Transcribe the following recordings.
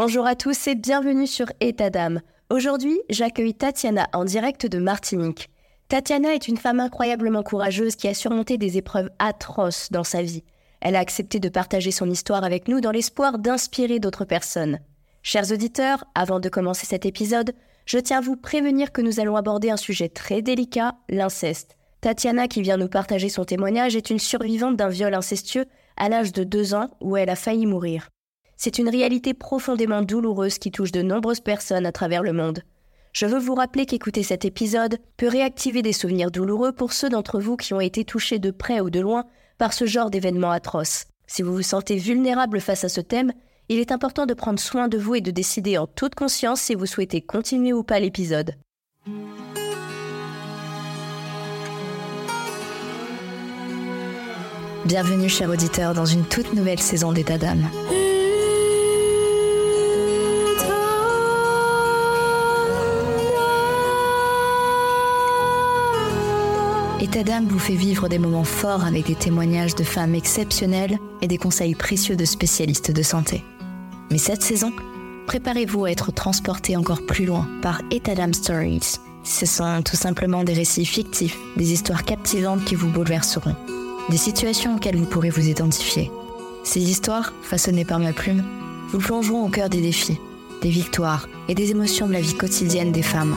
Bonjour à tous et bienvenue sur État d'âme. Aujourd'hui, j'accueille Tatiana en direct de Martinique. Tatiana est une femme incroyablement courageuse qui a surmonté des épreuves atroces dans sa vie. Elle a accepté de partager son histoire avec nous dans l'espoir d'inspirer d'autres personnes. Chers auditeurs, avant de commencer cet épisode, je tiens à vous prévenir que nous allons aborder un sujet très délicat, l'inceste. Tatiana, qui vient nous partager son témoignage, est une survivante d'un viol incestueux à l'âge de deux ans où elle a failli mourir. C'est une réalité profondément douloureuse qui touche de nombreuses personnes à travers le monde. Je veux vous rappeler qu'écouter cet épisode peut réactiver des souvenirs douloureux pour ceux d'entre vous qui ont été touchés de près ou de loin par ce genre d'événements atroces. Si vous vous sentez vulnérable face à ce thème, il est important de prendre soin de vous et de décider en toute conscience si vous souhaitez continuer ou pas l'épisode. Bienvenue, chers auditeurs, dans une toute nouvelle saison d'État d'âme. État d'âme vous fait vivre des moments forts avec des témoignages de femmes exceptionnelles et des conseils précieux de spécialistes de santé. Mais cette saison, préparez-vous à être transporté encore plus loin par État Stories. Ce sont tout simplement des récits fictifs, des histoires captivantes qui vous bouleverseront, des situations auxquelles vous pourrez vous identifier. Ces histoires, façonnées par ma plume, vous plongeront au cœur des défis, des victoires et des émotions de la vie quotidienne des femmes,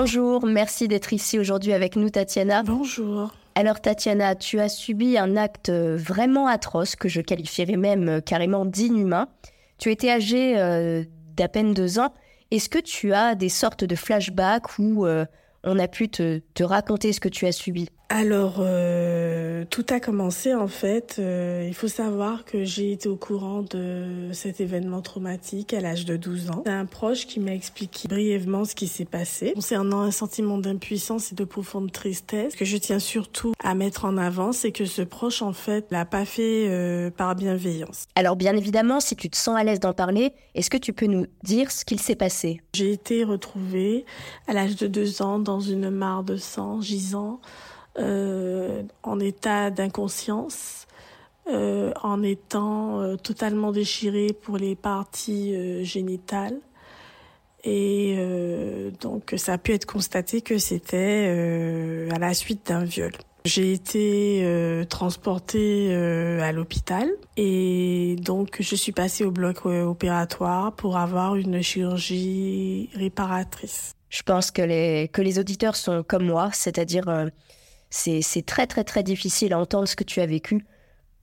Bonjour, merci d'être ici aujourd'hui avec nous, Tatiana. Bonjour. Alors, Tatiana, tu as subi un acte vraiment atroce, que je qualifierais même euh, carrément d'inhumain. Tu étais âgée euh, d'à peine deux ans. Est-ce que tu as des sortes de flashbacks où euh, on a pu te, te, raconter ce que tu as subi? Alors, euh, tout a commencé en fait. Euh, il faut savoir que j'ai été au courant de cet événement traumatique à l'âge de 12 ans. C'est un proche qui m'a expliqué brièvement ce qui s'est passé. Concernant un sentiment d'impuissance et de profonde tristesse, ce que je tiens surtout à mettre en avant, c'est que ce proche en fait l'a pas fait euh, par bienveillance. Alors bien évidemment, si tu te sens à l'aise d'en parler, est-ce que tu peux nous dire ce qu'il s'est passé? J'ai été retrouvée à l'âge de 2 ans dans une mare de sang gisant euh, en état d'inconscience, euh, en étant euh, totalement déchirée pour les parties génitales. Et donc ça a pu être constaté que c'était à la suite d'un viol. J'ai été transportée à l'hôpital et donc je suis passée au bloc opératoire pour avoir une chirurgie réparatrice. Je pense que les, que les auditeurs sont comme moi, c'est-à-dire c'est très très très difficile à entendre ce que tu as vécu.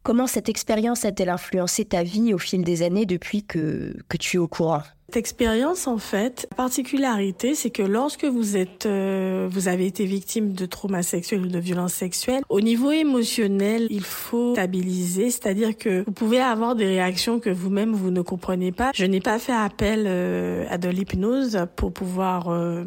Comment cette expérience a-t-elle influencé ta vie au fil des années depuis que, que tu es au courant? Cette expérience, en fait, la particularité, c'est que lorsque vous êtes, euh, vous avez été victime de traumas sexuels ou de violences sexuelles, au niveau émotionnel, il faut stabiliser, c'est-à-dire que vous pouvez avoir des réactions que vous-même vous ne comprenez pas. Je n'ai pas fait appel euh, à de l'hypnose pour pouvoir euh,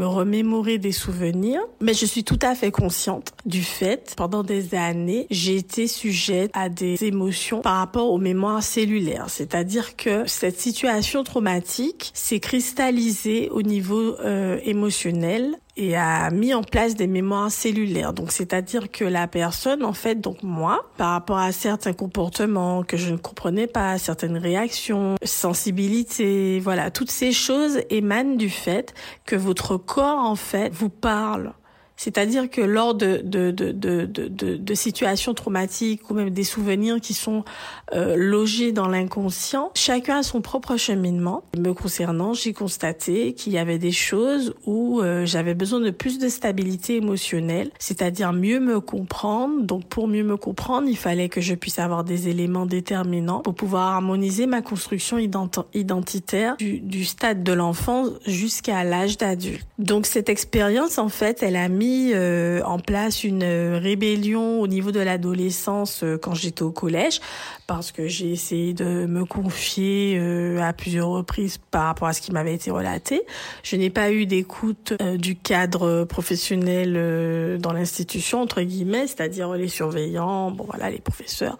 me remémorer des souvenirs, mais je suis tout à fait consciente du fait, pendant des années, j'ai été sujette à des émotions par rapport aux mémoires cellulaires. C'est-à-dire que cette situation traumatique s'est cristallisée au niveau euh, émotionnel et a mis en place des mémoires cellulaires. Donc, c'est-à-dire que la personne, en fait, donc moi, par rapport à certains comportements que je ne comprenais pas, certaines réactions, sensibilité, voilà, toutes ces choses émanent du fait que votre corps, en fait, vous parle. C'est-à-dire que lors de, de, de, de, de, de situations traumatiques ou même des souvenirs qui sont euh, logés dans l'inconscient, chacun a son propre cheminement. Me concernant, j'ai constaté qu'il y avait des choses où euh, j'avais besoin de plus de stabilité émotionnelle, c'est-à-dire mieux me comprendre. Donc pour mieux me comprendre, il fallait que je puisse avoir des éléments déterminants pour pouvoir harmoniser ma construction identitaire du, du stade de l'enfance jusqu'à l'âge d'adulte. Donc cette expérience, en fait, elle a mis euh, en place une rébellion au niveau de l'adolescence euh, quand j'étais au collège parce que j'ai essayé de me confier euh, à plusieurs reprises par rapport à ce qui m'avait été relaté. Je n'ai pas eu d'écoute du cadre professionnel dans l'institution entre guillemets, c'est-à-dire les surveillants, bon voilà, les professeurs.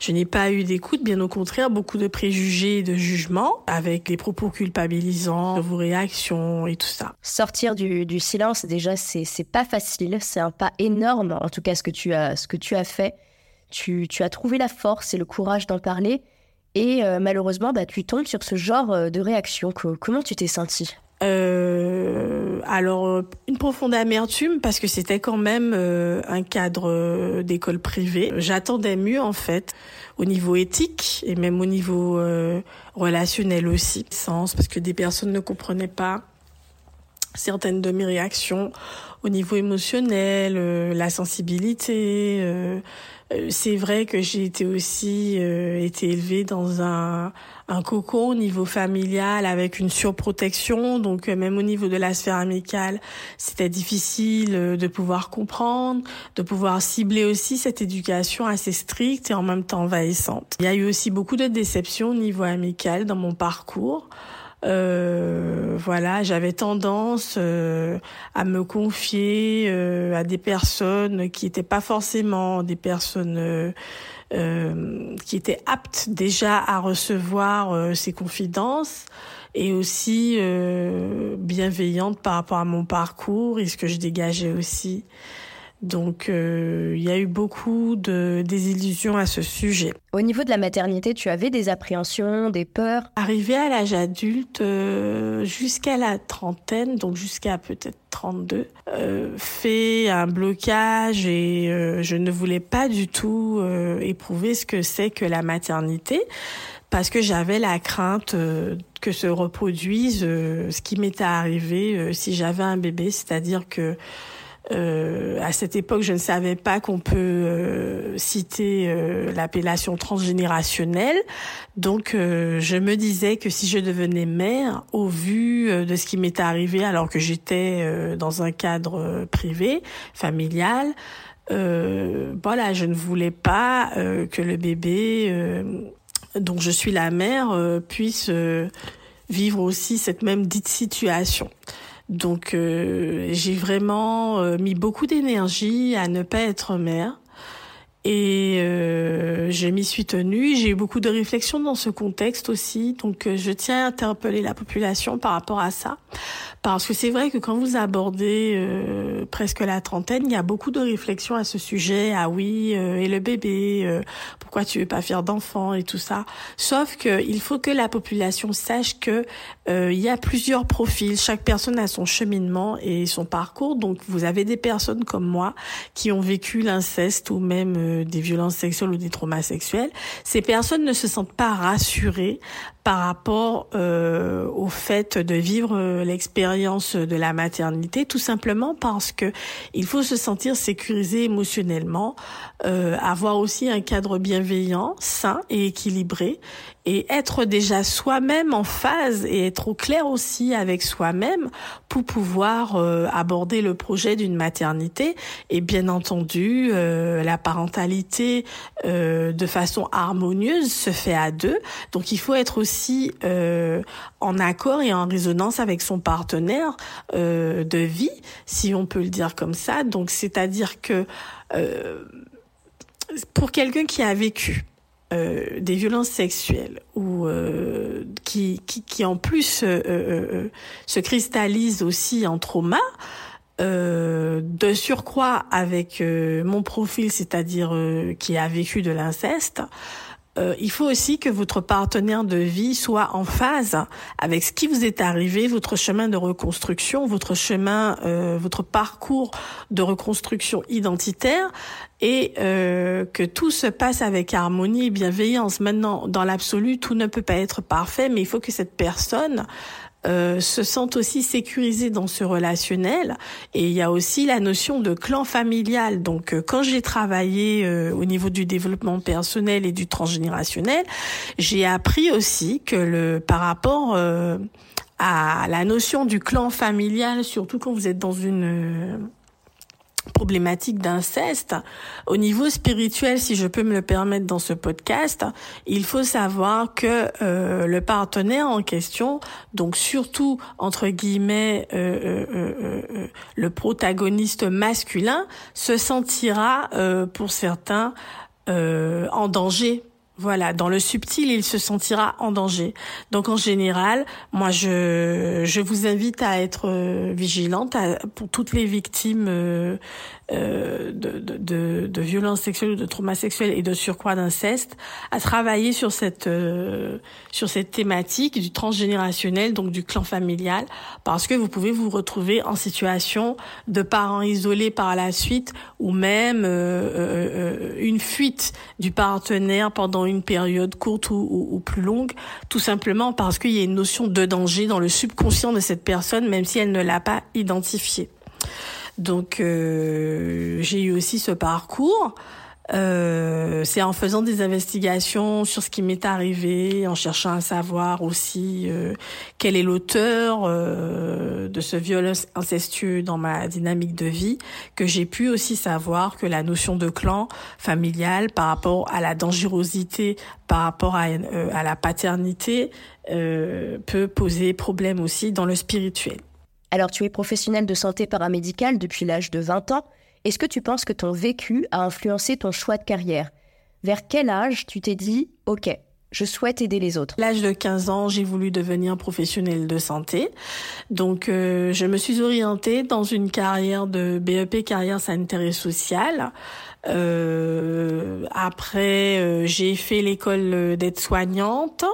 Je n'ai pas eu d'écoute, bien au contraire, beaucoup de préjugés et de jugements avec les propos culpabilisants, vos réactions et tout ça. Sortir du, du silence, déjà, c'est pas facile, c'est un pas énorme, en tout cas ce que tu as, ce que tu as fait. Tu, as trouvé la force et le courage d'en parler, et euh, malheureusement, bah, tu tombes sur ce genre euh, de réaction. Comment tu t'es senti euh, alors une profonde amertume parce que c'était quand même un cadre d'école privée. J'attendais mieux en fait au niveau éthique et même au niveau relationnel aussi. Sens parce que des personnes ne comprenaient pas certaines de mes réactions au niveau émotionnel, euh, la sensibilité. Euh, euh, c'est vrai que j'ai été aussi été élevée dans un, un cocon au niveau familial avec une surprotection, donc même au niveau de la sphère amicale, c'était difficile de pouvoir comprendre, de pouvoir cibler aussi cette éducation assez stricte et en même temps envahissante. Il y a eu aussi beaucoup de déceptions au niveau amical dans mon parcours. Euh, voilà, j'avais tendance euh, à me confier euh, à des personnes qui n'étaient pas forcément des personnes qui étaient aptes déjà à recevoir ces confidences et aussi bienveillantes par rapport à mon parcours et ce que je dégageais aussi. Donc euh, il y a eu beaucoup de désillusions à ce sujet. Au niveau de la maternité, tu avais des appréhensions, des peurs? Arrivé à l'âge adulte, euh, jusqu'à la trentaine, donc jusqu'à peut-être 32, euh, fait un blocage et euh, je ne voulais pas du tout euh, éprouver ce que c'est que la maternité parce que j'avais la crainte que se reproduise ce qui m'était arrivé si j'avais un bébé, c'est-à-dire que euh, à cette époque, je ne savais pas qu'on peut euh, citer euh, l'appellation transgénérationnelle. Donc, je me disais que si je devenais mère, au vu de ce qui m'était arrivé alors que j'étais dans un cadre privé, familial, voilà, je ne voulais pas que le bébé dont je suis la mère puisse vivre aussi cette même dite situation. Donc euh, j'ai vraiment euh, mis beaucoup d'énergie à ne pas être mère. Et euh, je m'y suis tenue. J'ai eu beaucoup de réflexions dans ce contexte aussi. Donc je tiens à interpeller la population par rapport à ça. Parce que c'est vrai que quand vous abordez euh, presque la trentaine, il y a beaucoup de réflexions à ce sujet. Ah oui, euh, et le bébé, euh, pourquoi tu veux pas faire d'enfant et tout ça. Sauf que il faut que la population sache que il y a plusieurs profils. Chaque personne a son cheminement et son parcours. Donc vous avez des personnes comme moi qui ont vécu l'inceste ou même des violences sexuelles ou des traumas sexuels. Ces personnes ne se sentent pas rassurées par rapport euh, au fait de vivre euh, l'expérience de la maternité, tout simplement parce que il faut se sentir sécurisé émotionnellement, euh, avoir aussi un cadre bienveillant, sain et équilibré, et être déjà soi-même en phase et être au clair aussi avec soi-même pour pouvoir euh, aborder le projet d'une maternité et bien entendu euh, la parentalité euh, de façon harmonieuse se fait à deux. Donc il faut être aussi en accord et en résonance avec son partenaire de vie si on peut le dire comme ça. Donc c'est-à-dire que pour quelqu'un qui a vécu euh, des violences sexuelles ou euh, qui, qui, qui, en plus euh, se cristallisent aussi en trauma, de surcroît avec mon profil, c'est-à-dire qui a vécu de l'inceste, euh, il faut aussi que votre partenaire de vie soit en phase avec ce qui vous est arrivé, votre chemin de reconstruction, votre chemin, euh, votre parcours de reconstruction identitaire et euh, que tout se passe avec harmonie et bienveillance. Maintenant, dans l'absolu, tout ne peut pas être parfait, mais il faut que cette personne euh, se sentent aussi sécurisés dans ce relationnel. Et il y a aussi la notion de clan familial. Donc, euh, quand j'ai travaillé euh, au niveau du développement personnel et du transgénérationnel, j'ai appris aussi que le par rapport à la notion du clan familial, surtout quand vous êtes dans une problématique d'inceste. Au niveau spirituel, si je peux me le permettre dans ce podcast, il faut savoir que euh, le partenaire en question, donc surtout entre guillemets euh, euh, le protagoniste masculin, se sentira pour certains en danger voilà, dans le subtil, il se sentira en danger. Donc en général, moi je je vous invite à être euh, vigilante pour toutes les victimes euh, euh, de, de, de, violences sexuelles ou de traumas sexuels et de surcroît d'inceste, à travailler sur cette euh, sur cette thématique du transgénérationnel, donc du clan familial, parce que vous pouvez vous retrouver en situation de parents isolés par la suite, ou même euh, une fuite du partenaire pendant une période courte ou, ou plus longue, tout simplement parce qu'il y a une notion de danger dans le subconscient de cette personne, même si elle ne l'a pas identifié. Donc euh, j'ai eu aussi ce parcours. Euh, c'est en faisant des investigations sur ce qui m'est arrivé, en cherchant à savoir aussi euh, quel est l'auteur euh, de ce viol incestueux dans ma dynamique de vie, que j'ai pu aussi savoir que la notion de clan familial par rapport à la dangerosité, par rapport à, euh, à la paternité, peut poser problème aussi dans le spirituel. Alors tu es professionnel de santé paramédicale depuis l'âge de 20 ans. Est-ce que tu penses que ton vécu a influencé ton choix de carrière? Vers quel âge tu t'es dit OK, je souhaite aider les autres? L'âge de 15 ans, j'ai voulu devenir professionnel de santé. Donc, euh, je me suis orientée dans une carrière de BEP, carrière sanitaire et sociale. Euh, après, euh, j'ai fait l'école d'aide-soignante.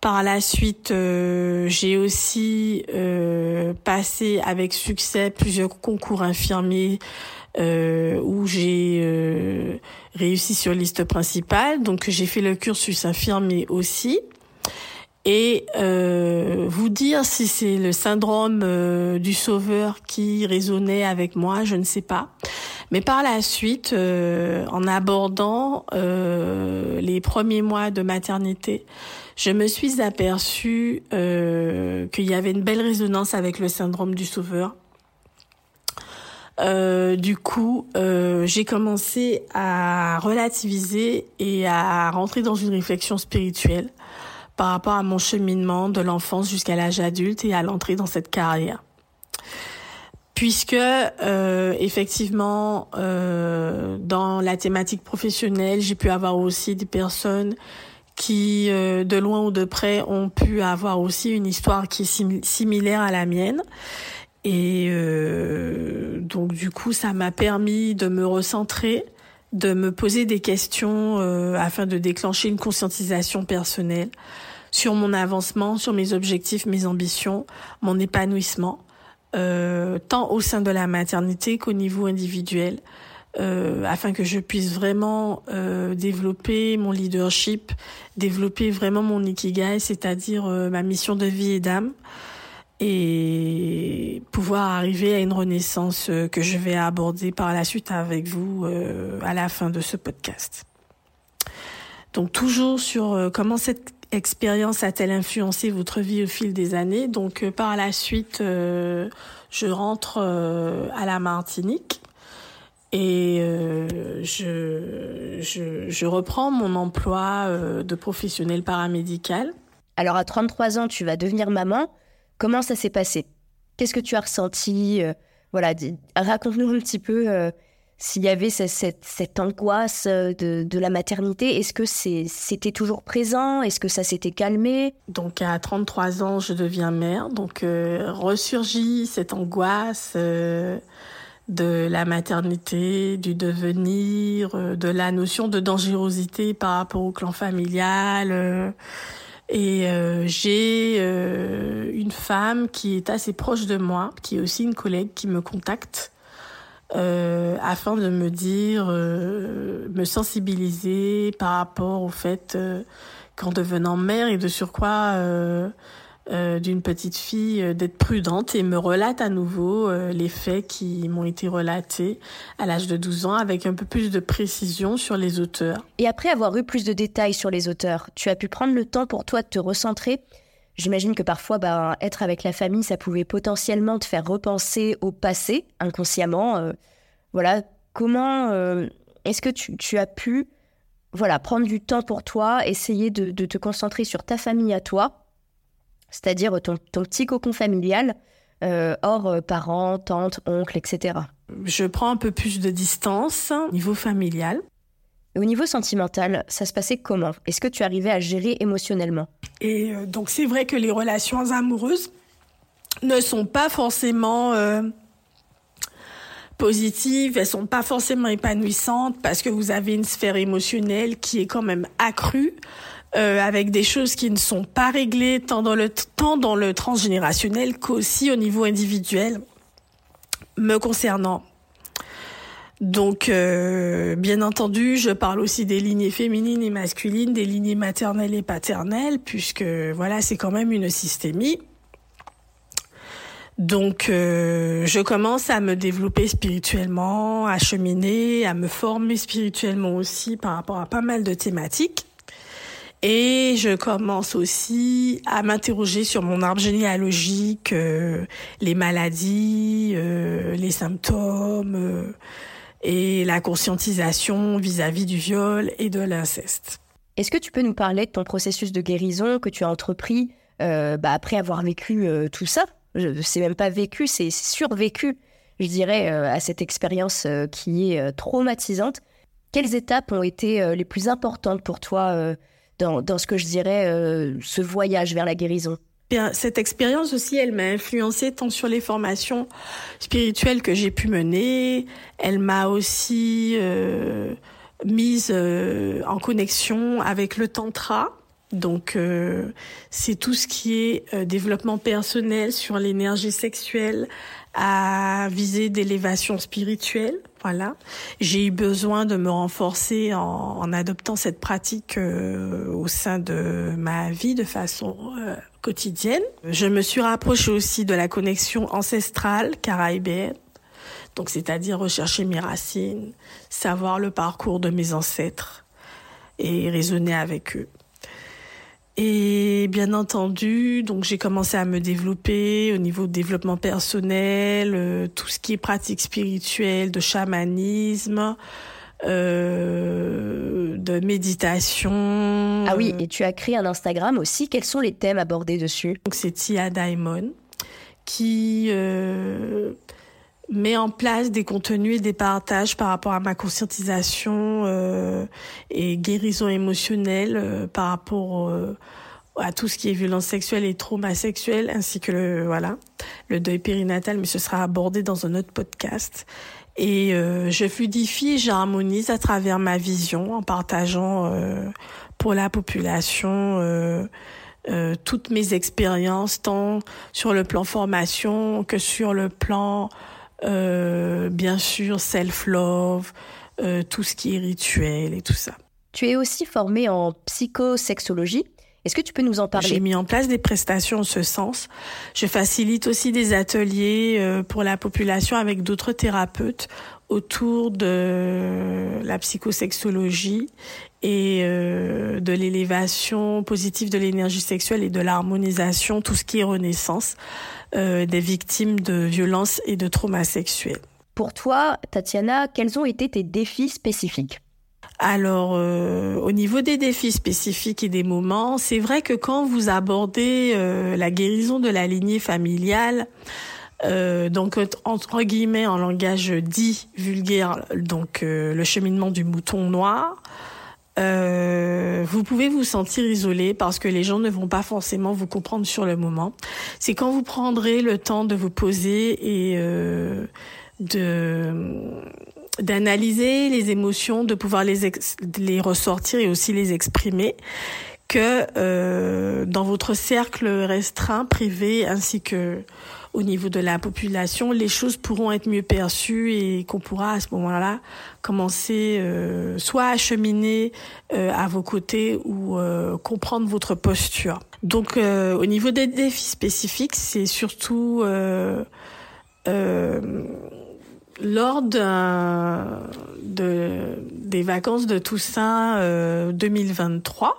Par la suite, euh, j'ai aussi euh, passé avec succès plusieurs concours infirmiers euh, où j'ai réussi sur liste principale. Donc j'ai fait le cursus infirmier aussi. Et vous dire si c'est le syndrome du sauveur qui résonnait avec moi, je ne sais pas. Mais par la suite, en abordant les premiers mois de maternité, je me suis aperçue euh, qu'il y avait une belle résonance avec le syndrome du sauveur. Euh, du coup, euh, j'ai commencé à relativiser et à rentrer dans une réflexion spirituelle par rapport à mon cheminement de l'enfance jusqu'à l'âge adulte et à l'entrée dans cette carrière. Puisque euh, effectivement, euh, dans la thématique professionnelle, j'ai pu avoir aussi des personnes qui, euh, de loin ou de près, ont pu avoir aussi une histoire qui est similaire à la mienne. Et euh, donc du coup, ça m'a permis de me recentrer, de me poser des questions euh, afin de déclencher une conscientisation personnelle sur mon avancement, sur mes objectifs, mes ambitions, mon épanouissement, tant au sein de la maternité qu'au niveau individuel. Euh, afin que je puisse vraiment euh, développer mon leadership, développer vraiment mon ikigai, c'est-à-dire euh, ma mission de vie et d'âme, et pouvoir arriver à une renaissance que je vais aborder par la suite avec vous à la fin de ce podcast. Donc toujours sur comment cette expérience a-t-elle influencé votre vie au fil des années. Donc par la suite, je rentre à la Martinique et euh, je, je, je, reprends mon emploi euh, de professionnel paramédical. Alors à 33 ans, tu vas devenir maman. Comment ça s'est passé? Qu'est-ce que tu as ressenti? Euh, Voilà, raconte-nous un petit peu s'il y avait cette, cette, cette angoisse de, de, la maternité. Est-ce que c'était toujours présent? Est-ce que ça s'était calmé? Donc à 33 ans, je deviens mère. Donc ressurgit cette angoisse de la maternité, du devenir, de la notion de dangerosité par rapport au clan familial. Et j'ai une femme qui est assez proche de moi, qui est aussi une collègue qui me contacte euh, afin de me dire, euh, me sensibiliser par rapport au fait euh, qu'en devenant mère et de surcroît euh, euh, d'une petite fille, d'être prudente et me relate à nouveau les faits qui m'ont été relatés à l'âge de 12 ans avec un peu plus de précision sur les auteurs. Et après avoir eu plus de détails sur les auteurs, tu as pu prendre le temps pour toi de te recentrer? J'imagine que parfois, bah, être avec la famille, ça pouvait potentiellement te faire repenser au passé inconsciemment. Euh, voilà, comment euh, est-ce que tu, as pu voilà, prendre du temps pour toi, essayer de, te concentrer sur ta famille à toi, c'est-à-dire ton, petit cocon familial, euh, hors parents, tantes, oncles, etc. Je prends un peu plus de distance au niveau familial. Et au niveau sentimental, ça se passait comment? Est-ce que tu arrivais à gérer émotionnellement? Et euh, donc c'est vrai que les relations amoureuses ne sont pas forcément euh, positives, elles sont pas forcément épanouissantes parce que vous avez une sphère émotionnelle qui est quand même accrue. Euh, avec des choses qui ne sont pas réglées tant dans le tant dans le transgénérationnel qu'aussi au niveau individuel me concernant. Donc, euh, bien entendu, je parle aussi des lignées féminines et masculines, des lignées maternelles et paternelles, puisque voilà, c'est quand même une systémie. Donc, euh, je commence à me développer spirituellement, à cheminer, à me former spirituellement aussi par rapport à pas mal de thématiques. Et je commence aussi à m'interroger sur mon arbre généalogique, euh, les maladies, les symptômes et la conscientisation vis-à-vis du viol et de l'inceste. Est-ce que tu peux nous parler de ton processus de guérison que tu as entrepris euh, bah, après avoir vécu euh, tout ça? C'est même pas vécu, c'est survécu, je dirais, euh, à cette expérience qui est traumatisante. Quelles étapes ont été les plus importantes pour toi dans, ce que je dirais ce voyage vers la guérison cette expérience aussi, elle m'a influencée tant sur les formations spirituelles que j'ai pu mener. Elle m'a aussi euh, mise euh, en connexion avec le tantra. Donc, euh, c'est tout ce qui est développement personnel sur l'énergie sexuelle à viser d'élévation spirituelle. Voilà. J'ai eu besoin de me renforcer en, en adoptant cette pratique au sein de ma vie de façon quotidienne. Je me suis rapprochée aussi de la connexion ancestrale caribéenne. Donc, c'est-à-dire rechercher mes racines, savoir le parcours de mes ancêtres et raisonner avec eux. Et bien entendu, donc j'ai commencé à me développer au niveau de développement personnel, euh, tout ce qui est pratique spirituelle, de chamanisme, euh, de méditation. Ah oui, et tu as créé un Instagram aussi. Quels sont les thèmes abordés dessus? Donc c'est Tia Diamond qui euh, met en place des contenus et des partages par rapport à ma conscientisation euh, et guérison émotionnelle euh, par rapport à tout ce qui est violence sexuelle et trauma sexuel ainsi que le voilà le deuil périnatal mais ce sera abordé dans un autre podcast. Et euh, je fluidifie, j'harmonise à travers ma vision en partageant euh, pour la population euh, toutes mes expériences, tant sur le plan formation que sur le plan, bien sûr, self-love, tout ce qui est rituel et tout ça. Tu es aussi formée en psychosexologie? Est-ce que tu peux nous en parler? J'ai mis en place des prestations en ce sens. Je facilite aussi des ateliers euh, pour la population avec d'autres thérapeutes autour de la psychosexologie et euh, de l'élévation positive de l'énergie sexuelle et de l'harmonisation, tout ce qui est renaissance euh, des victimes de violences et de traumas sexuels. Pour toi, Tatiana, quels ont été tes défis spécifiques? Alors, euh, au niveau des défis spécifiques et des moments, c'est vrai que quand vous abordez euh, la guérison de la lignée familiale, euh, donc entre guillemets en langage dit vulgaire, donc le cheminement du mouton noir, vous pouvez vous sentir isolé parce que les gens ne vont pas forcément vous comprendre sur le moment. C'est quand vous prendrez le temps de vous poser et de d'analyser les émotions, de pouvoir les les ressortir et aussi les exprimer que euh, dans votre cercle restreint, privé, ainsi que au niveau de la population, les choses pourront être mieux perçues et qu'on pourra à ce moment-là commencer euh, soit à cheminer euh, à vos côtés ou euh, comprendre votre posture. Donc au niveau des défis spécifiques, c'est surtout lors de, des vacances de Toussaint 2023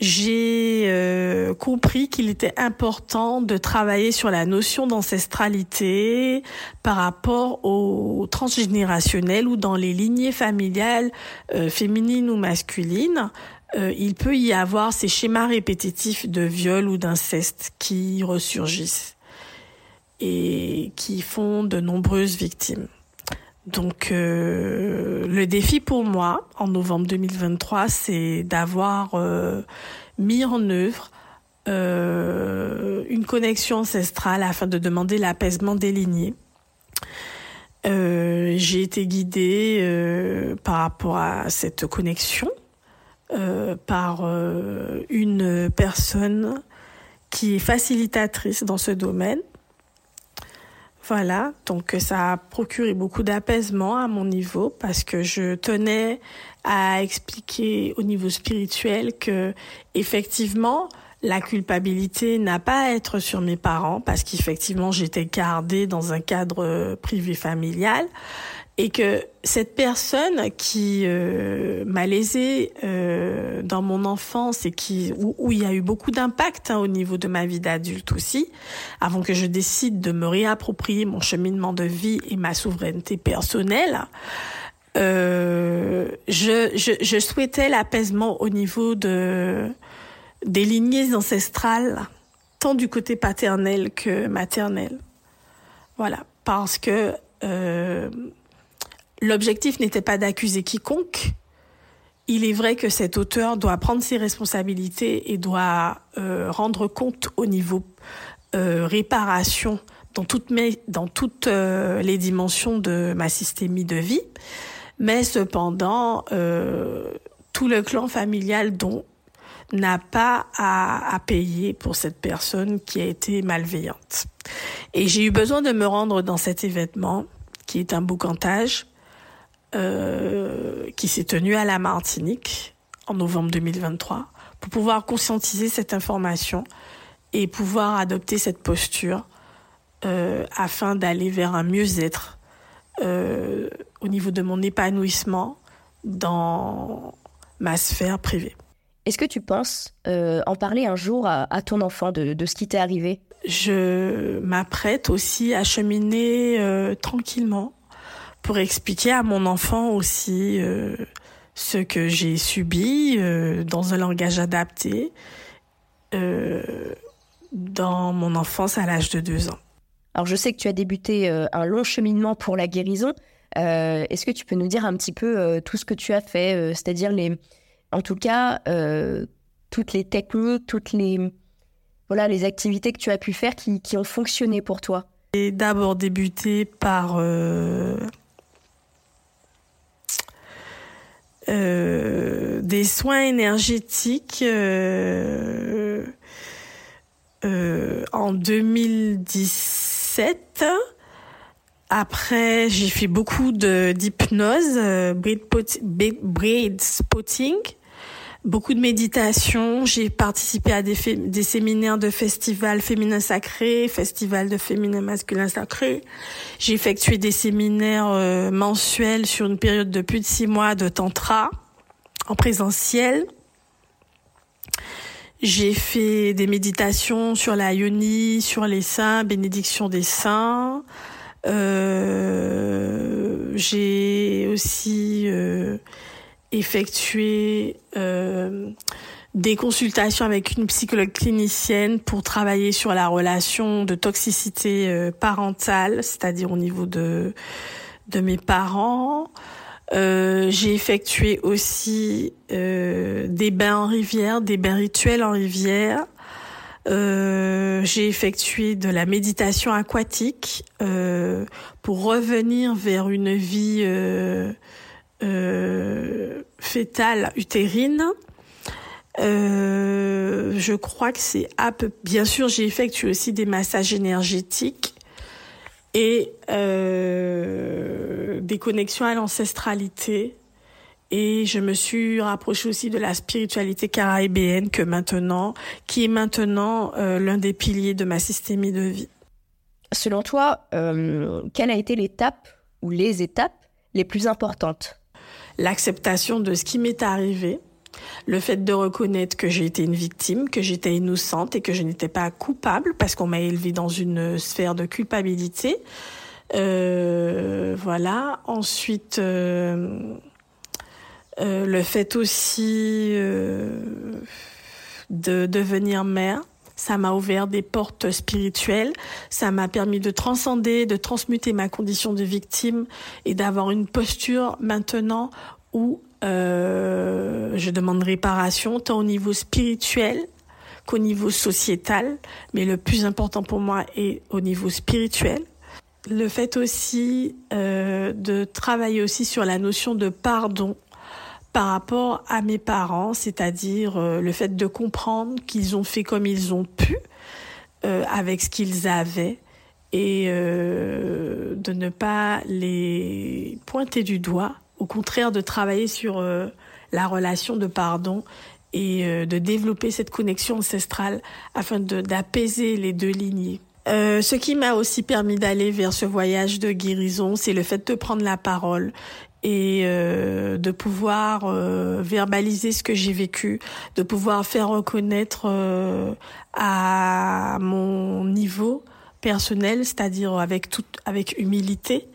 j'ai euh, compris qu'il était important de travailler sur la notion d'ancestralité par rapport au transgénérationnel ou dans les lignées familiales euh, féminines ou masculines. Euh, il peut y avoir ces schémas répétitifs de viol ou d'inceste qui ressurgissent et qui font de nombreuses victimes. Donc euh, le défi pour moi en novembre 2023, c'est d'avoir euh, mis en œuvre euh, une connexion ancestrale afin de demander l'apaisement des lignées. J'ai été guidée par rapport à cette connexion par une personne qui est facilitatrice dans ce domaine voilà, donc ça a procuré beaucoup d'apaisement à mon niveau parce que je tenais à expliquer au niveau spirituel que effectivement la culpabilité n'a pas à être sur mes parents parce qu'effectivement j'étais gardée dans un cadre privé familial et que cette personne qui euh, m'a lésée euh, dans mon enfance et qui où, il y a eu beaucoup d'impact hein, au niveau de ma vie d'adulte aussi, avant que je décide de me réapproprier mon cheminement de vie et ma souveraineté personnelle, euh, je, je, je souhaitais l'apaisement au niveau de des lignées ancestrales, tant du côté paternel que maternel. Voilà, parce que euh, L'objectif n'était pas d'accuser quiconque. Il est vrai que cet auteur doit prendre ses responsabilités et doit euh, rendre compte au niveau euh, réparation dans toutes, mes, dans toutes euh, les dimensions de ma systémie de vie. Mais cependant, tout le clan familial dont n'a pas à, à, payer pour cette personne qui a été malveillante. Et j'ai eu besoin de me rendre dans cet événement qui est un boucantage euh, qui s'est tenu à la Martinique en novembre 2023 pour pouvoir conscientiser cette information et pouvoir adopter cette posture euh, afin d'aller vers un mieux-être euh, au niveau de mon épanouissement dans ma sphère privée. Est-ce que tu penses euh, en parler un jour à, à ton enfant de, de ce qui t'est arrivé? Je m'apprête aussi à cheminer tranquillement pour expliquer à mon enfant aussi euh, ce que j'ai subi euh, dans un langage adapté euh, dans mon enfance à l'âge de deux ans. Alors je sais que tu as débuté un long cheminement pour la guérison. Est-ce que tu peux nous dire un petit peu tout ce que tu as fait, c'est-à-dire les, en tout cas, toutes les techniques, toutes les, voilà, les activités que tu as pu faire qui, qui ont fonctionné pour toi? J'ai d'abord débuté par Euh, des soins énergétiques euh, euh, en 2017. Après, j'ai fait beaucoup de d'hypnose, euh, braid spotting, beaucoup de méditation. J'ai participé à des, séminaires de festivals féminins sacrés, festivals de féminin masculin sacré. J'ai effectué des séminaires euh, mensuels sur une période de plus de six mois de tantra en présentiel. J'ai fait des méditations sur la yoni, sur les saints, bénédiction des saints. Euh, j'ai aussi euh, effectuer euh, des consultations avec une psychologue clinicienne pour travailler sur la relation de toxicité euh, parentale, c'est-à-dire au niveau de de mes parents. Euh, j'ai effectué aussi euh, des bains en rivière, des bains rituels en rivière. Euh, j'ai effectué de la méditation aquatique pour revenir vers une vie euh, fétale utérine. Euh, je crois que c'est à peu. Bien sûr, j'ai effectué aussi des massages énergétiques et euh, des connexions à l'ancestralité. Et je me suis rapprochée aussi de la spiritualité caribéenne que maintenant, qui est maintenant euh, l'un des piliers de ma systémie de vie. Selon toi, quelle a été l'étape ou les étapes les plus importantes L'acceptation de ce qui m'est arrivé, le fait de reconnaître que j'ai été une victime, que j'étais innocente et que je n'étais pas coupable parce qu'on m'a élevée dans une sphère de culpabilité. Euh, voilà. Ensuite, euh, euh, le fait aussi euh, de devenir mère. Ça m'a ouvert des portes spirituelles, ça m'a permis de transcender, de transmuter ma condition de victime et d'avoir une posture maintenant où euh, je demande réparation tant au niveau spirituel qu'au niveau sociétal, mais le plus important pour moi est au niveau spirituel. Le fait aussi euh, de travailler aussi sur la notion de pardon par rapport à mes parents, c'est-à-dire euh, le fait de comprendre qu'ils ont fait comme ils ont pu euh, avec ce qu'ils avaient et euh, de ne pas les pointer du doigt au contraire de travailler sur la relation de pardon et de développer cette connexion ancestrale afin d'apaiser les deux lignées. Ce qui m'a aussi permis d'aller vers ce voyage de guérison, c'est le fait de prendre la parole et euh, de pouvoir euh, verbaliser ce que j'ai vécu, de pouvoir faire reconnaître euh, à mon niveau personnel, c'est-à-dire avec toute avec humilité,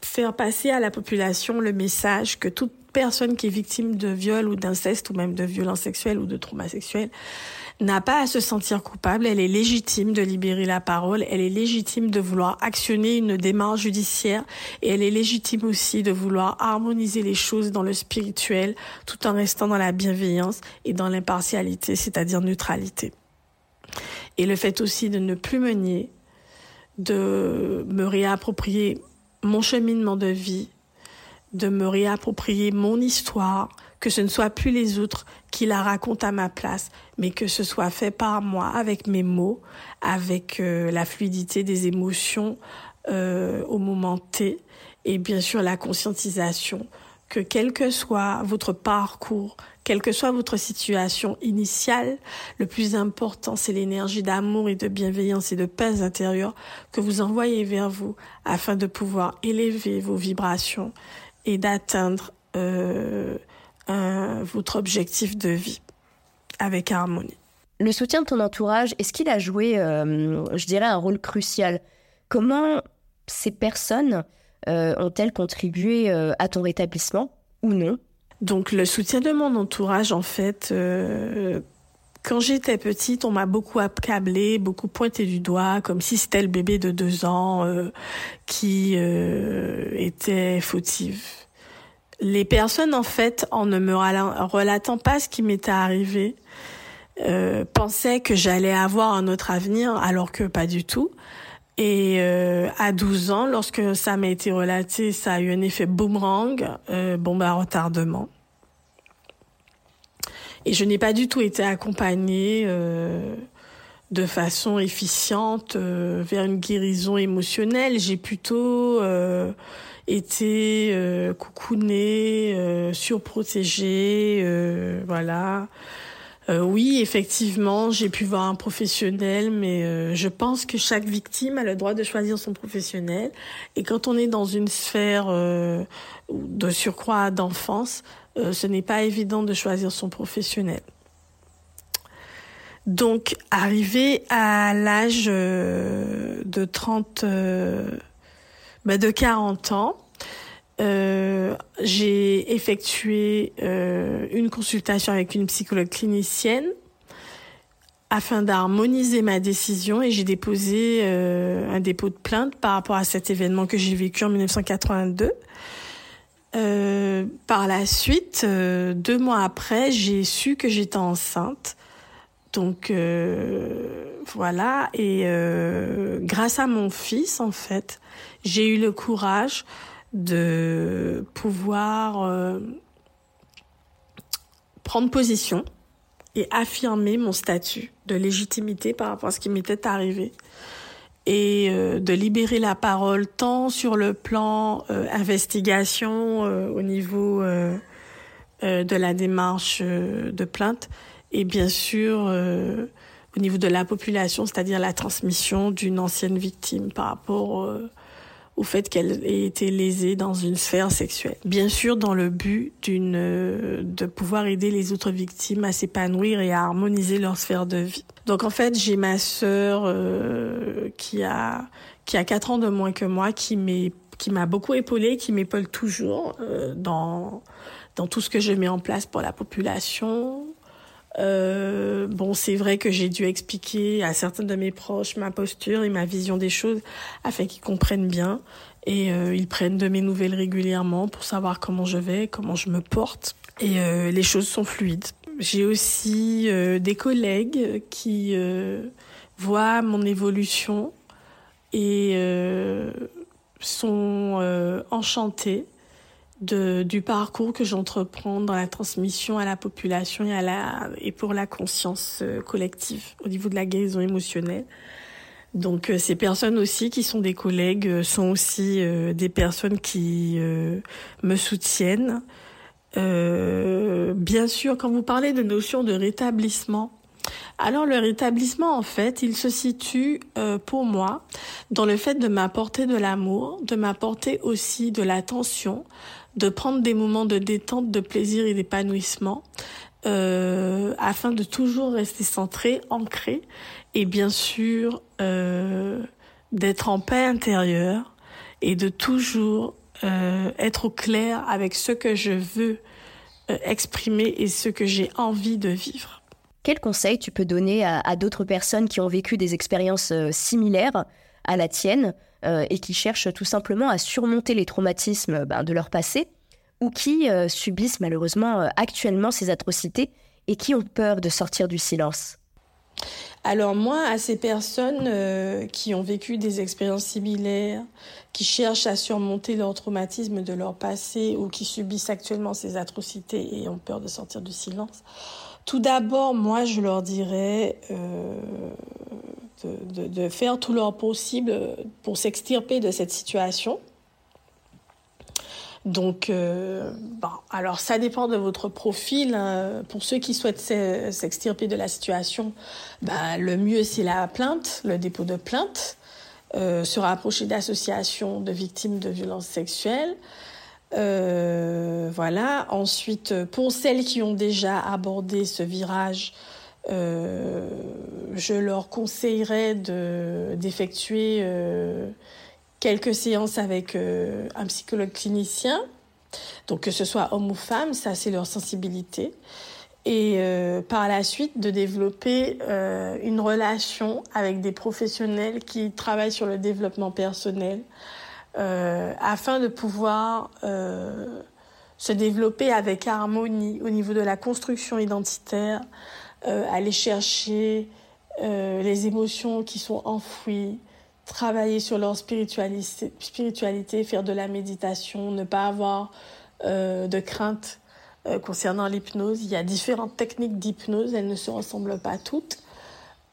faire passer à la population le message que toute personne qui est victime de viol ou d'inceste ou même de violence sexuelle ou de trauma sexuel n'a pas à se sentir coupable, elle est légitime de libérer la parole, elle est légitime de vouloir actionner une démarche judiciaire. Et elle est légitime aussi de vouloir harmoniser les choses dans le spirituel tout en restant dans la bienveillance et dans l'impartialité, c'est-à-dire neutralité. Et le fait aussi de ne plus me nier, de me réapproprier mon cheminement de vie, de me réapproprier mon histoire, que ce ne soit plus les autres qui la racontent à ma place, mais que ce soit fait par moi avec mes mots, avec euh, la fluidité des émotions euh, au moment T, et bien sûr la conscientisation que quel que soit votre parcours, quelle que soit votre situation initiale, le plus important, c'est l'énergie d'amour et de bienveillance et de paix intérieure que vous envoyez vers vous afin de pouvoir élever vos vibrations et d'atteindre euh, votre objectif de vie avec harmonie. Le soutien de ton entourage, est-ce qu'il a joué, euh, je dirais, un rôle crucial? Comment ces personnes euh, ont-elles contribué euh, à ton rétablissement ou non? Donc le soutien de mon entourage, en fait, euh, quand j'étais petite, on m'a beaucoup accablé, beaucoup pointé du doigt, comme si c'était le bébé de deux ans qui était fautive. Les personnes, en fait, en ne me relatant pas ce qui m'était arrivé, pensaient que j'allais avoir un autre avenir, alors que pas du tout. Et euh, à 12 ans, lorsque ça m'a été relaté, ça a eu un effet boomerang, euh, bombe à retardement. Et je n'ai pas du tout été accompagnée euh, de façon efficiente euh, vers une guérison émotionnelle. J'ai plutôt euh, été euh, surprotégée, voilà. Euh, oui, effectivement, j'ai pu voir un professionnel, mais euh, je pense que chaque victime a le droit de choisir son professionnel. Et quand on est dans une sphère euh, de surcroît d'enfance, ce n'est pas évident de choisir son professionnel. Donc, arrivé à l'âge de 30, bah de 40 ans, euh, j'ai effectué euh, une consultation avec une psychologue clinicienne afin d'harmoniser ma décision et j'ai déposé euh, un dépôt de plainte par rapport à cet événement que j'ai vécu en 1982. par la suite, deux mois après, j'ai su que j'étais enceinte Donc euh, voilà, et euh, grâce à mon fils, en fait, j'ai eu le courage de pouvoir euh, prendre position et affirmer mon statut de légitimité par rapport à ce qui m'était arrivé et euh, de libérer la parole tant sur le plan euh, investigation au niveau de la démarche de plainte et bien sûr au niveau de la population, c'est-à-dire la transmission d'une ancienne victime par rapport au fait qu'elle ait été lésée dans une sphère sexuelle. Bien sûr, dans le but d'une de pouvoir aider les autres victimes à s'épanouir et à harmoniser leur sphère de vie. Donc en fait, j'ai ma sœur euh, qui a qui a quatre ans de moins que moi, qui m'est qui m'a beaucoup épaulée, qui m'épaule toujours euh, dans dans tout ce que je mets en place pour la population, euh, bon, c'est vrai que j'ai dû expliquer à certains de mes proches ma posture et ma vision des choses afin qu'ils comprennent bien. Et euh, ils prennent de mes nouvelles régulièrement pour savoir comment je vais, comment je me porte. Et euh, les choses sont fluides. J'ai aussi euh, des collègues qui voient mon évolution et sont enchantés de, du parcours que j'entreprends dans la transmission à la population et, à la, et pour la conscience euh, collective au niveau de la guérison émotionnelle. Donc euh, ces personnes aussi qui sont des collègues euh, sont aussi des personnes qui me soutiennent. bien sûr, quand vous parlez de notion de rétablissement, alors le rétablissement, en fait, il se situe pour moi dans le fait de m'apporter de l'amour, de m'apporter aussi de l'attention, de prendre des moments de détente, de plaisir et d'épanouissement, euh, afin de toujours rester centré, ancré, et bien sûr euh, d'être en paix intérieure et de toujours euh, être au clair avec ce que je veux exprimer et ce que j'ai envie de vivre. Quel conseil tu peux donner à, d'autres personnes qui ont vécu des expériences similaires à la tienne euh, et qui cherchent tout simplement à surmonter les traumatismes ben, de leur passé ou qui euh, subissent malheureusement euh, actuellement ces atrocités et qui ont peur de sortir du silence. Alors moi, à ces personnes qui ont vécu des expériences similaires, qui cherchent à surmonter leur traumatisme de leur passé ou qui subissent actuellement ces atrocités et ont peur de sortir du silence, tout d'abord, moi, je leur dirais euh, de, faire tout leur possible pour s'extirper de cette situation. Donc, euh, alors ça dépend de votre profil. Hein. Pour ceux qui souhaitent s'extirper de la situation, bah, le mieux c'est la plainte, le dépôt de plainte, euh, se rapprocher d'associations de victimes de violences sexuelles. Euh, voilà. Ensuite, pour celles qui ont déjà abordé ce virage, euh, je leur conseillerais de d'effectuer euh, quelques séances avec euh, un psychologue clinicien. Donc que ce soit homme ou femme, ça c'est leur sensibilité. Et euh, par la suite de développer une relation avec des professionnels qui travaillent sur le développement personnel, afin de pouvoir se développer avec harmonie au niveau de la construction identitaire, euh, aller chercher euh, les émotions qui sont enfouies, travailler sur leur spiritualité, faire de la méditation, ne pas avoir euh, de crainte concernant l'hypnose. Il y a différentes techniques d'hypnose, elles ne se ressemblent pas toutes.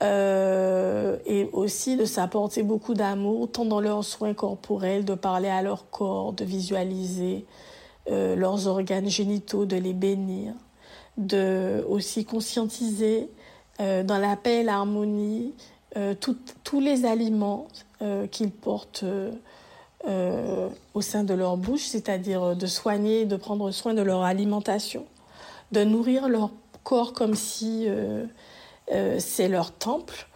Euh, et aussi de s'apporter beaucoup d'amour, tant dans leurs soins corporels, de parler à leur corps, de visualiser euh, leurs organes génitaux, de les bénir, de aussi conscientiser euh, dans la paix et l'harmonie euh, tous les aliments euh, qu'ils portent au sein de leur bouche, c'est-à-dire de soigner, de prendre soin de leur alimentation, de nourrir leur corps comme si c'est leur temple.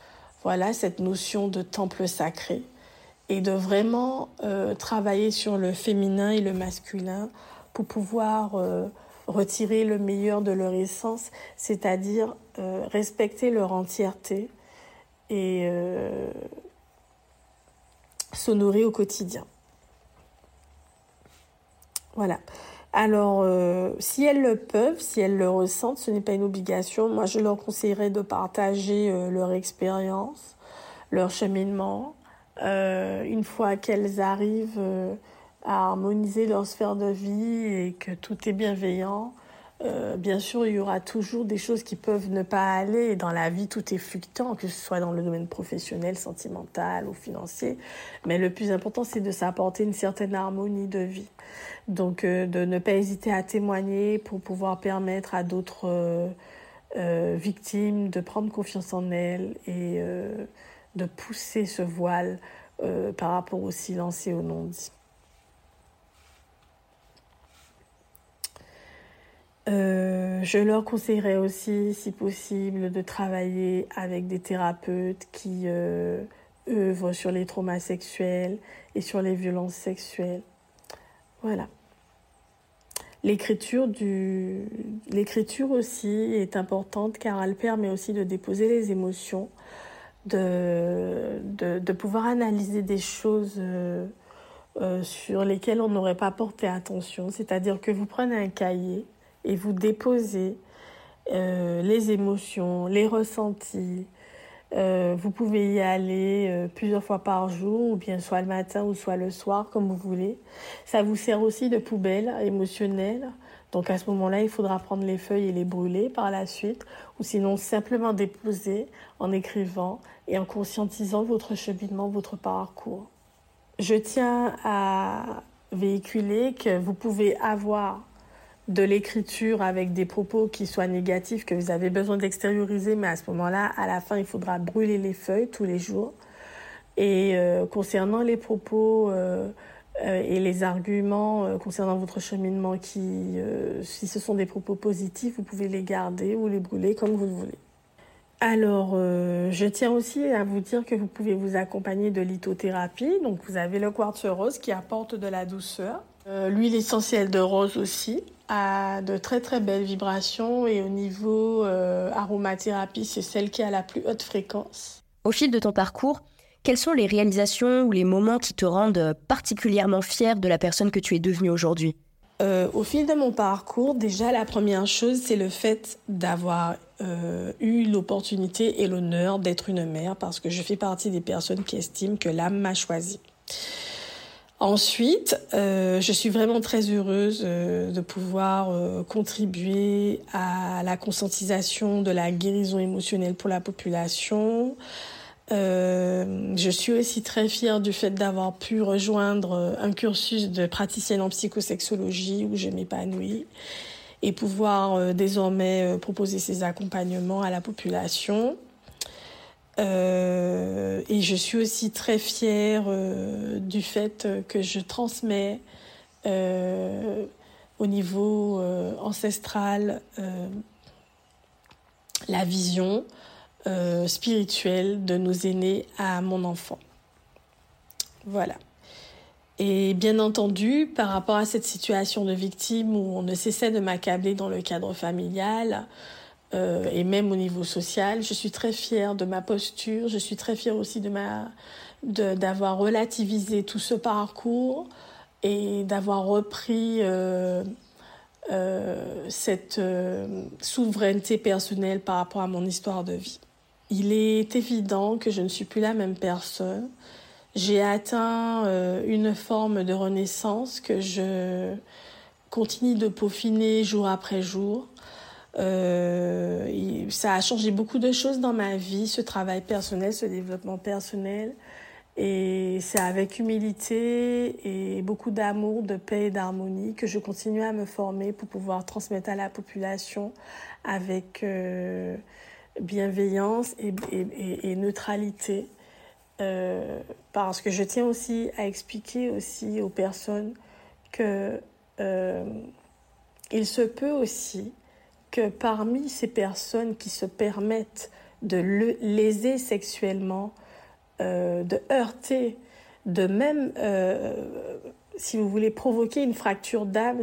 Voilà cette notion de temple sacré et de vraiment travailler sur le féminin et le masculin pour pouvoir retirer le meilleur de leur essence, c'est-à-dire euh, respecter leur entièreté et euh, s'honorer au quotidien. Voilà. Alors, euh, si elles le peuvent, si elles le ressentent, ce n'est pas une obligation. Moi, je leur conseillerais de partager euh, leur expérience, leur cheminement. Une fois qu'elles arrivent à harmoniser leur sphère de vie et que tout est bienveillant, bien sûr, il y aura toujours des choses qui peuvent ne pas aller. Dans la vie, tout est fluctuant, que ce soit dans le domaine professionnel, sentimental ou financier. Mais le plus important, c'est de s'apporter une certaine harmonie de vie. Donc, euh, de ne pas hésiter à témoigner pour pouvoir permettre à d'autres euh, euh, victimes de prendre confiance en elles et de pousser ce voile par rapport au silence et au non-dit. Je leur conseillerais aussi, si possible, de travailler avec des thérapeutes qui œuvrent sur les traumas sexuels et sur les violences sexuelles. Voilà. L'écriture du l'écriture aussi est importante car elle permet aussi de déposer les émotions, de, de, pouvoir analyser des choses euh, euh, sur lesquelles on n'aurait pas porté attention. C'est-à-dire que vous prenez un cahier et vous déposez euh, les émotions, les ressentis, euh, vous pouvez y aller euh, plusieurs fois par jour, ou bien soit le matin ou soit le soir, comme vous voulez. Ça vous sert aussi de poubelle émotionnelle. Donc à ce moment-là, il faudra prendre les feuilles et les brûler par la suite, ou sinon simplement déposer en écrivant et en conscientisant votre cheminement, votre parcours. Je tiens à véhiculer que vous pouvez avoir de l'écriture avec des propos qui soient négatifs, que vous avez besoin d'extérioriser, mais à ce moment-là, à la fin, il faudra brûler les feuilles tous les jours. Et euh, concernant les propos euh, euh, et les arguments concernant votre cheminement, qui, si ce sont des propos positifs, vous pouvez les garder ou les brûler comme vous le voulez. Alors, je tiens aussi à vous dire que vous pouvez vous accompagner de lithothérapie. Donc, vous avez le quartz rose qui apporte de la douceur. L'huile essentielle de rose aussi a de très très belles vibrations et au niveau euh, aromathérapie, c'est celle qui a la plus haute fréquence. Au fil de ton parcours, quelles sont les réalisations ou les moments qui te rendent particulièrement fière de la personne que tu es devenue aujourd'hui? Euh, Au fil de mon parcours, déjà la première chose, c'est le fait d'avoir euh, eu l'opportunité et l'honneur d'être une mère parce que je fais partie des personnes qui estiment que l'âme m'a choisie. Ensuite, euh, je suis vraiment très heureuse euh, de pouvoir euh, contribuer à la conscientisation de la guérison émotionnelle pour la population. je suis aussi très fière du fait d'avoir pu rejoindre un cursus de praticienne en psychosexologie où je m'épanouis et pouvoir désormais proposer ces accompagnements à la population. Euh, et je suis aussi très fière euh, du fait que je transmets euh, au niveau ancestral la vision spirituelle de nos aînés à mon enfant. Voilà. Et bien entendu, par rapport à cette situation de victime où on ne cessait de m'accabler dans le cadre familial, euh, et même au niveau social. Je suis très fière de ma posture. Je suis très fière aussi d'avoir relativisé tout ce parcours et d'avoir repris euh, euh, cette souveraineté personnelle par rapport à mon histoire de vie. Il est évident que je ne suis plus la même personne. J'ai atteint une forme de renaissance que je continue de peaufiner jour après jour. Euh, ça a changé beaucoup de choses dans ma vie, ce travail personnel, ce développement personnel. Et c'est avec humilité et beaucoup d'amour, de paix et d'harmonie que je continue à me former pour pouvoir transmettre à la population avec euh, bienveillance et, neutralité. Euh, parce que je tiens aussi à expliquer aussi aux personnes que il se peut aussi que parmi ces personnes qui se permettent de le léser sexuellement, euh, de heurter, de même, euh, si vous voulez, provoquer une fracture d'âme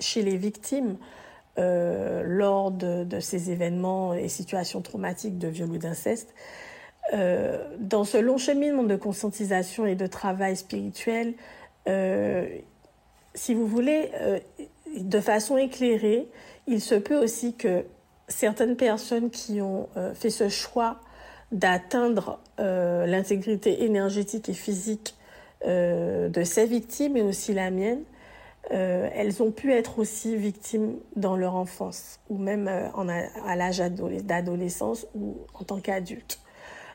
chez les victimes euh, lors de, ces événements et situations traumatiques de viol ou d'inceste, dans ce long cheminement de conscientisation et de travail spirituel, si vous voulez, de façon éclairée, il se peut aussi que certaines personnes qui ont euh, fait ce choix d'atteindre euh, l'intégrité énergétique et physique euh, de ces victimes et aussi la mienne, elles ont pu être aussi victimes dans leur enfance ou même à l'âge d'adolescence ou en tant qu'adulte.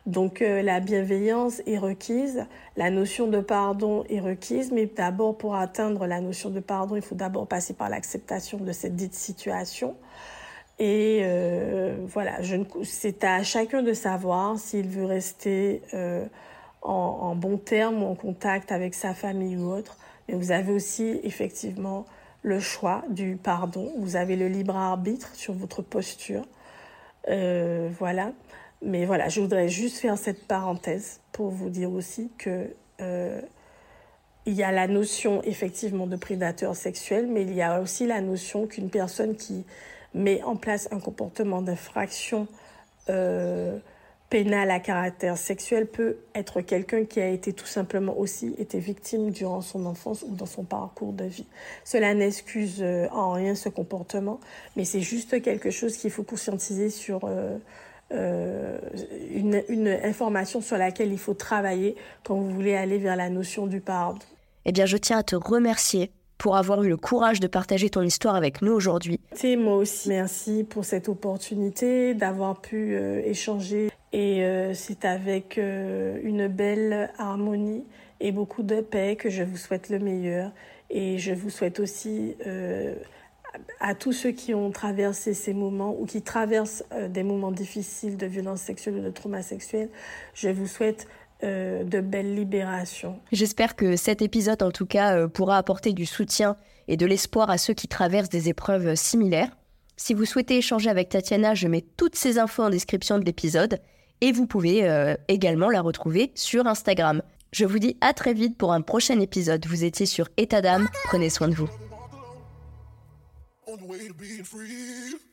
Donc la bienveillance est requise, la notion de pardon est requise, mais d'abord pour atteindre la notion de pardon, il faut d'abord passer par l'acceptation de cette dite situation. Et euh, voilà, c'est à chacun de savoir s'il veut rester euh, en, en, bon terme ou en contact avec sa famille ou autre. Mais vous avez aussi effectivement le choix du pardon. Vous avez le libre arbitre sur votre posture. Euh, voilà. Mais voilà, je voudrais juste faire cette parenthèse pour vous dire aussi que euh, il y a la notion effectivement de prédateur sexuel, mais il y a aussi la notion qu'une personne qui met en place un comportement d'infraction euh, pénal à caractère sexuel peut être quelqu'un qui a été tout simplement aussi été victime durant son enfance ou dans son parcours de vie. Cela n'excuse euh, en rien ce comportement, mais c'est juste quelque chose qu'il faut conscientiser sur euh, une, une information sur laquelle il faut travailler quand vous voulez aller vers la notion du pardon. Eh bien, je tiens à te remercier pour avoir eu le courage de partager ton histoire avec nous aujourd'hui. Moi aussi, merci pour cette opportunité d'avoir pu euh, échanger. Et euh, c'est avec une belle harmonie et beaucoup de paix que je vous souhaite le meilleur. Et je vous souhaite aussi à tous ceux qui ont traversé ces moments ou qui traversent des moments difficiles de violence sexuelle ou de trauma sexuel, je vous souhaite euh, de belles libérations. J'espère que cet épisode, en tout cas, euh, pourra apporter du soutien et de l'espoir à ceux qui traversent des épreuves similaires. Si vous souhaitez échanger avec Tatiana, je mets toutes ces infos en description de l'épisode et vous pouvez euh, également la retrouver sur Instagram. Je vous dis à très vite pour un prochain épisode. Vous étiez sur État d'âme, prenez soin de vous. on the way to being free.